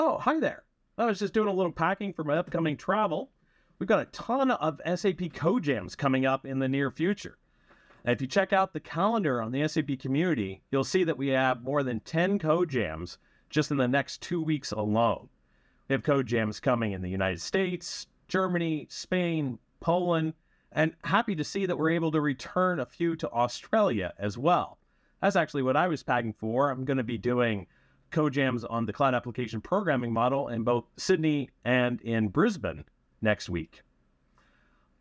Oh, hi there. I was just doing a little packing for my upcoming travel. We've got a ton of SAP Code Jams coming up in the near future. And if you check out the calendar on the SAP community, you'll see that we have more than 10 Code Jams just in the next two weeks alone. We have Code Jams coming in the United States, Germany, Spain, Poland, and happy to see that we're able to return a few to Australia as well. That's actually what I was packing for. I'm going to be doing code jams on the cloud application programming model in both Sydney and in Brisbane next week.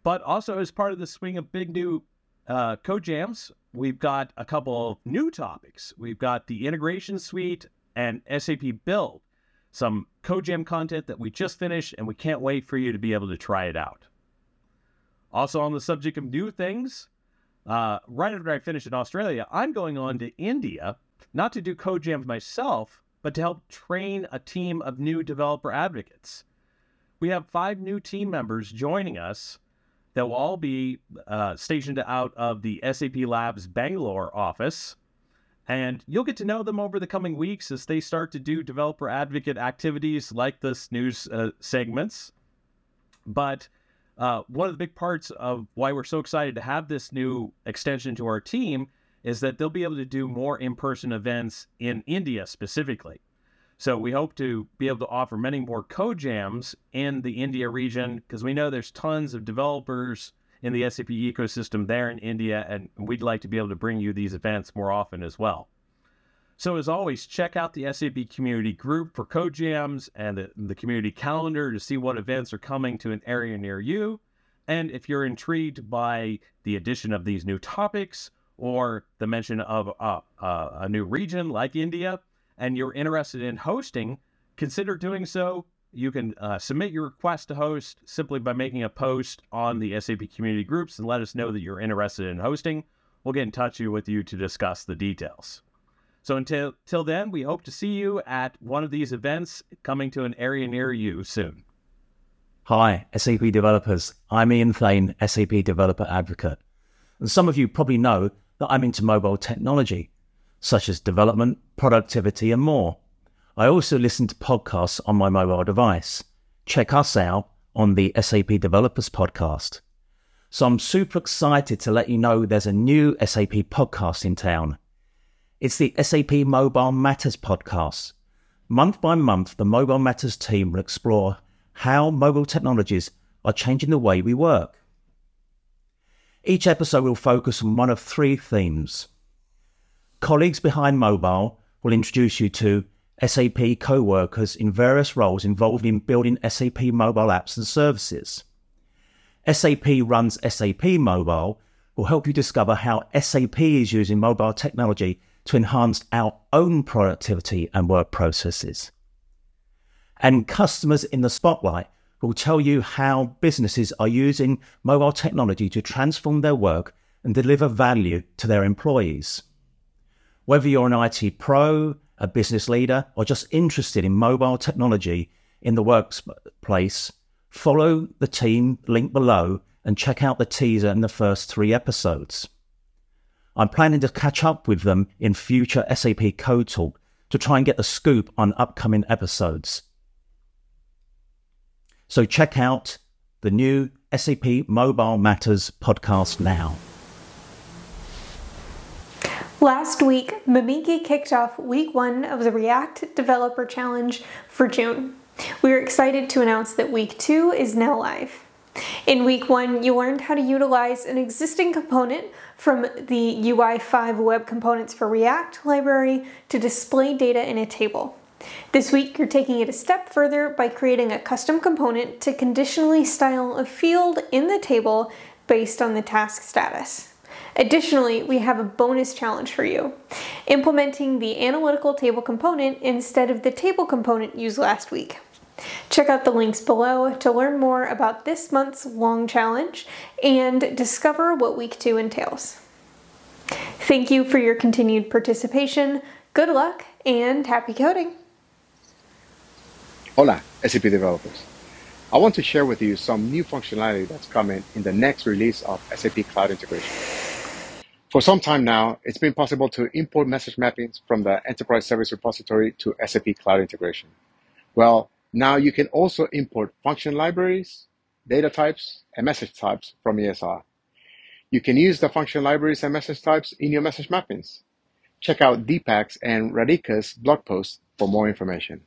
But also, as part of the swing of big new uh, code jams, we've got a couple of new topics. We've got the integration suite and SAP Build, some code jam content that we just finished, and we can't wait for you to be able to try it out. Also, on the subject of new things, uh, right after I finish in Australia, I'm going on to India not to do code jams myself, but to help train a team of new developer advocates. We have five new team members joining us that will all be uh, stationed out of the SAP Labs Bangalore office. And you'll get to know them over the coming weeks as they start to do developer advocate activities like this news uh, segments. But uh, one of the big parts of why we're so excited to have this new extension to our team is that they'll be able to do more in person events in India specifically. So we hope to be able to offer many more code jams in the India region because we know there's tons of developers in the SAP ecosystem there in India, and we'd like to be able to bring you these events more often as well. So as always, check out the SAP community group for code jams and the, the community calendar to see what events are coming to an area near you. And if you're intrigued by the addition of these new topics or the mention of a new region like India, and you're interested in hosting, consider doing so. You can uh, submit your request to host simply by making a post on the SAP community groups and let us know that you're interested in hosting. We'll get in touch with you to discuss the details. So until, until then, we hope to see you at one of these events coming to an area near you soon. Hi, SAP developers. I'm Ian Thain, SAP Developer Advocate. And some of you probably know that I'm into mobile technology, such as development, productivity, and more. I also listen to podcasts on my mobile device. Check us out on the SAP Developers Podcast. So I'm super excited to let you know there's a new SAP podcast in town. It's the SAP Mobile Matters podcast. Month by month, the Mobile Matters team will explore how mobile technologies are changing the way we work. Each episode will focus on one of three themes. Colleagues behind mobile will introduce you to SAP co workers in various roles involved in building SAP mobile apps and services. SAP runs SAP Mobile will help you discover how SAP is using mobile technology to enhance our own productivity and work processes. And customers in the spotlight will tell you how businesses are using mobile technology to transform their work and deliver value to their employees. Whether you're an IT pro, a business leader, or just interested in mobile technology in the workplace, follow the team link below and check out the teaser in the first three episodes. I'm planning to catch up with them in future SAP Code Talk to try and get the scoop on upcoming episodes. So check out the new SAP Mobile Matters podcast now. Last week, Mimiki kicked off week one of the React Developer Challenge for June. We are excited to announce that week two is now live. In week one, you learned how to utilize an existing component from the UI5 Web Components for React library to display data in a table. This week, you're taking it a step further by creating a custom component to conditionally style a field in the table based on the task status. Additionally, we have a bonus challenge for you, implementing the analytical table component instead of the table component used last week. Check out the links below to learn more about this month's long challenge and discover what week two entails. Thank you for your continued participation. Good luck and happy coding! Hola, SAP developers. I want to share with you some new functionality that's coming in the next release of SAP Cloud Integration. For some time now, it's been possible to import message mappings from the Enterprise Service Repository to SAP Cloud Integration. Well, now you can also import function libraries, data types, and message types from ESR. You can use the function libraries and message types in your message mappings. Check out Deepak's and Radhika's blog posts for more information.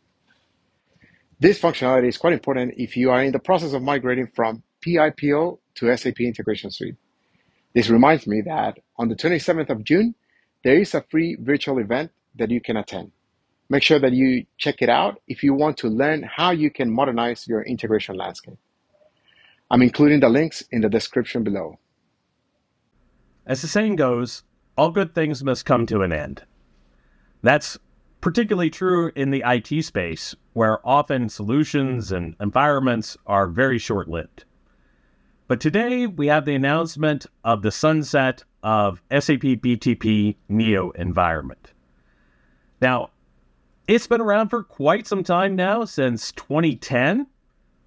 This functionality is quite important if you are in the process of migrating from PIPO to SAP Integration Suite. This reminds me that on the 27th of June, there is a free virtual event that you can attend. Make sure that you check it out if you want to learn how you can modernize your integration landscape. I'm including the links in the description below. As the saying goes, all good things must come to an end. That's particularly true in the IT space, where often solutions mm. and environments are very short lived. But today we have the announcement of the sunset of SAP BTP Neo environment. Now, it's been around for quite some time now, since 2010,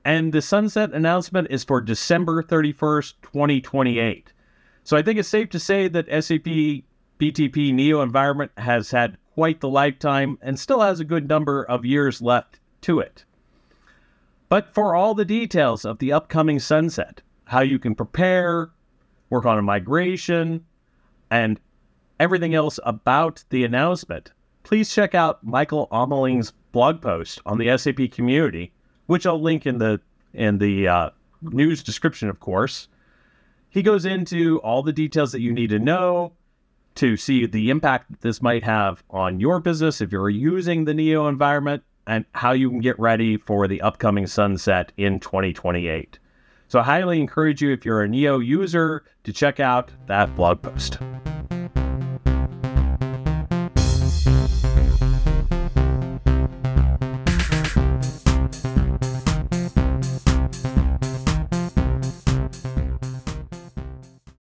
and the sunset announcement is for December 31st, 2028. So I think it's safe to say that SAP BTP Neo environment has had quite the lifetime and still has a good number of years left to it. But for all the details of the upcoming sunset, how you can prepare, work on a migration, and everything else about the announcement, please check out Michael Ameling's blog post on the SAP community, which I'll link in the in the uh, news description, of course. He goes into all the details that you need to know to see the impact that this might have on your business if you're using the Neo environment and how you can get ready for the upcoming sunset in 2028. So I highly encourage you, if you're a Neo user, to check out that blog post.